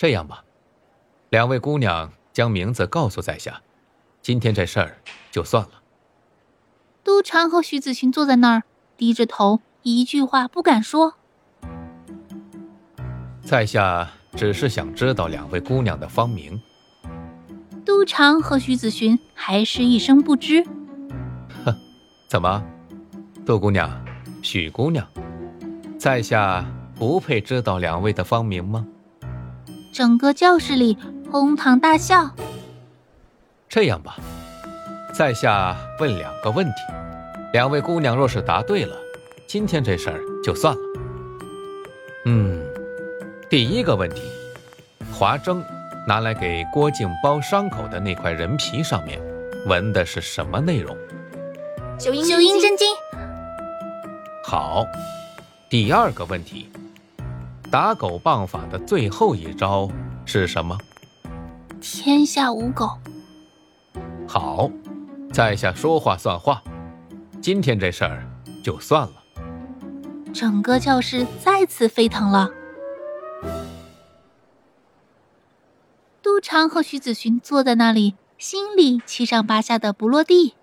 这样吧，两位姑娘将名字告诉在下，今天这事儿就算了。都常和徐子勋坐在那儿，低着头，一句话不敢说。在下只是想知道两位姑娘的芳名。都常和徐子寻还是一声不知。哼，怎么，杜姑娘、许姑娘，在下不配知道两位的芳名吗？整个教室里哄堂大笑。这样吧，在下问两个问题，两位姑娘若是答对了，今天这事儿就算了。嗯，第一个问题，华筝拿来给郭靖包伤口的那块人皮上面纹的是什么内容？九阴九阴真经。好，第二个问题。打狗棒法的最后一招是什么？天下无狗。好，在下说话算话，今天这事儿就算了。整个教室再次沸腾了。杜长和徐子寻坐在那里，心里七上八下的不落地。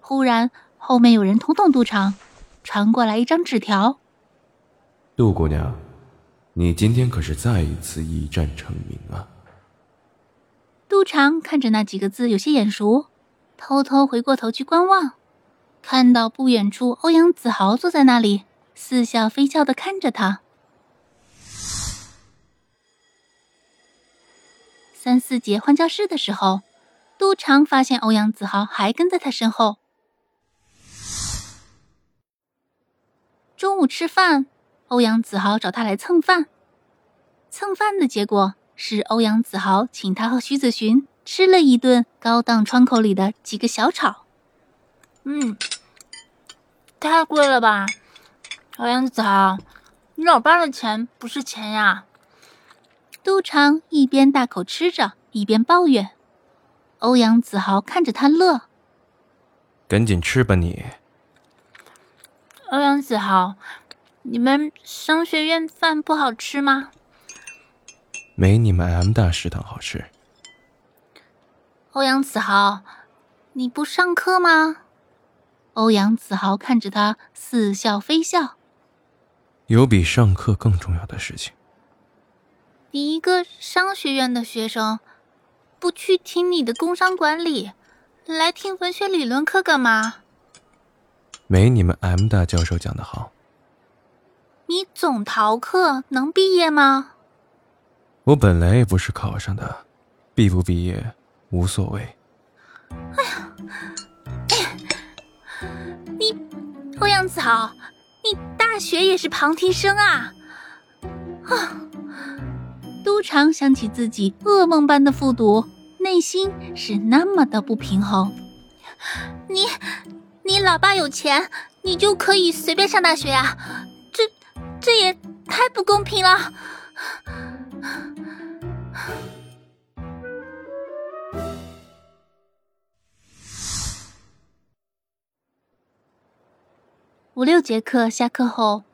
忽然，后面有人捅捅杜长，传过来一张纸条：“杜姑娘。”你今天可是再一次一战成名啊！杜长看着那几个字有些眼熟，偷偷回过头去观望，看到不远处欧阳子豪坐在那里，似笑非笑的看着他。三四节换教室的时候，杜长发现欧阳子豪还跟在他身后。中午吃饭。欧阳子豪找他来蹭饭，蹭饭的结果是欧阳子豪请他和徐子寻吃了一顿高档窗口里的几个小炒。嗯，太贵了吧？欧阳子豪，你老爸的钱不是钱呀！杜长一边大口吃着，一边抱怨。欧阳子豪看着他乐，赶紧吃吧你。欧阳子豪。你们商学院饭不好吃吗？没你们 M 大食堂好吃。欧阳子豪，你不上课吗？欧阳子豪看着他，似笑非笑。有比上课更重要的事情。你一个商学院的学生，不去听你的工商管理，来听文学理论课干嘛？没你们 M 大教授讲的好。你总逃课能毕业吗？我本来也不是考上的，毕不毕业无所谓。哎呀，哎你欧阳子豪，你大学也是旁听生啊！啊！都常想起自己噩梦般的复读，内心是那么的不平衡。你，你老爸有钱，你就可以随便上大学啊？这这也太不公平了！五六节课下课后，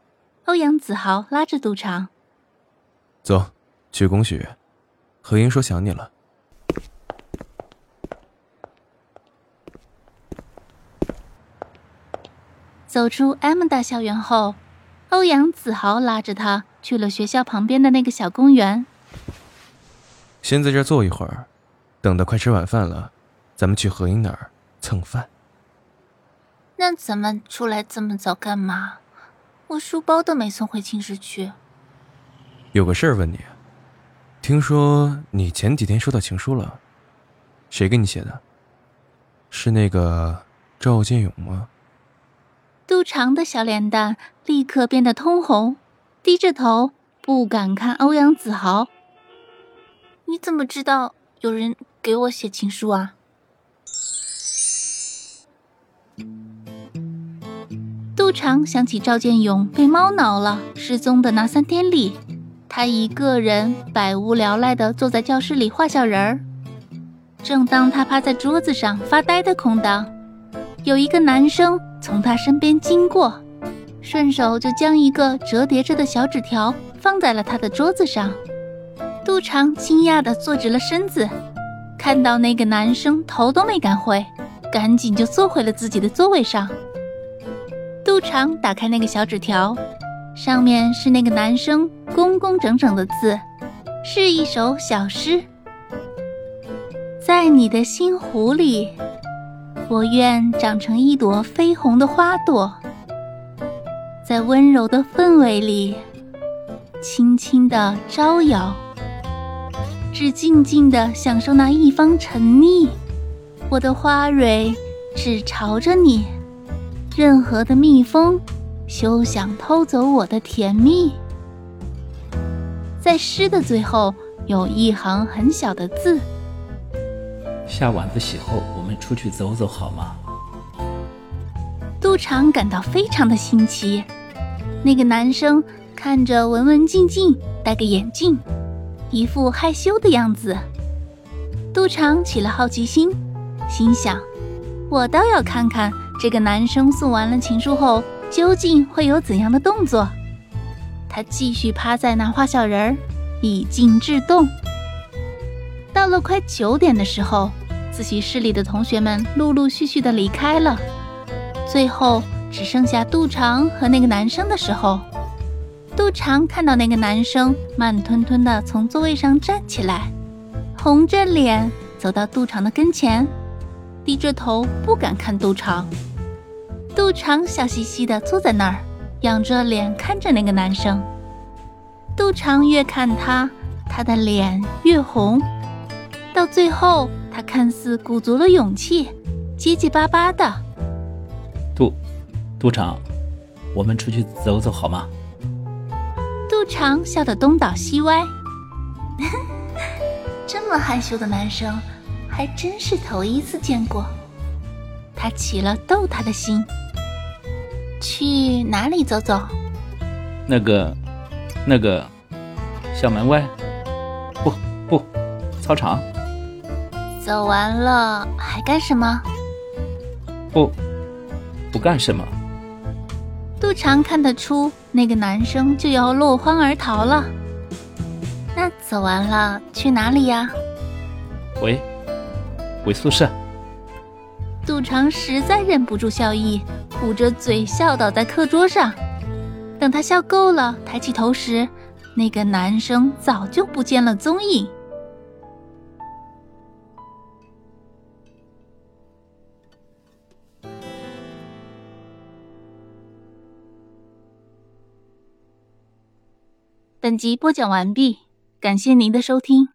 欧阳子豪拉着杜长走去工学院。何英说想你了。走出 M 大校园后。欧阳子豪拉着他去了学校旁边的那个小公园。先在这坐一会儿，等到快吃晚饭了，咱们去何英那儿蹭饭。那咱们出来这么早干嘛？我书包都没送回寝室去。有个事儿问你，听说你前几天收到情书了，谁给你写的？是那个赵建勇吗？杜长的小脸蛋立刻变得通红，低着头不敢看欧阳子豪。你怎么知道有人给我写情书啊？杜长想起赵建勇被猫挠了失踪的那三天里，他一个人百无聊赖地坐在教室里画小人儿。正当他趴在桌子上发呆的空档，有一个男生从他身边经过，顺手就将一个折叠着的小纸条放在了他的桌子上。杜长惊讶地坐直了身子，看到那个男生头都没敢回，赶紧就坐回了自己的座位上。杜长打开那个小纸条，上面是那个男生工工整整的字，是一首小诗。在你的心湖里，我愿长成一朵绯红的花朵，在温柔的氛围里，轻轻地招摇，只静静地享受那一方沉溺。我的花蕊只朝着你。任何的蜜蜂，休想偷走我的甜蜜。在诗的最后有一行很小的字：下晚自习后，我们出去走走好吗？杜长感到非常的新奇。那个男生看着文文静静，戴个眼镜，一副害羞的样子。杜长起了好奇心，心想：我倒要看看。这个男生送完了情书后，究竟会有怎样的动作？他继续趴在那画小人儿，以静制动。到了快九点的时候，自习室里的同学们陆陆续续的离开了，最后只剩下杜长和那个男生的时候，杜长看到那个男生慢吞吞的从座位上站起来，红着脸走到杜长的跟前，低着头不敢看杜长。杜长笑嘻嘻地坐在那儿，仰着脸看着那个男生。杜长越看他，他的脸越红。到最后，他看似鼓足了勇气，结结巴巴的：“杜，杜长，我们出去走走好吗？”杜长笑得东倒西歪，这么害羞的男生，还真是头一次见过。他起了逗他的心。去哪里走走？那个，那个，校门外？不不，操场。走完了还干什么？不，不干什么。杜长看得出那个男生就要落荒而逃了。那走完了去哪里呀？回，回宿舍。杜长实在忍不住笑意。捂着嘴笑倒在课桌上，等他笑够了，抬起头时，那个男生早就不见了踪影。本集播讲完毕，感谢您的收听。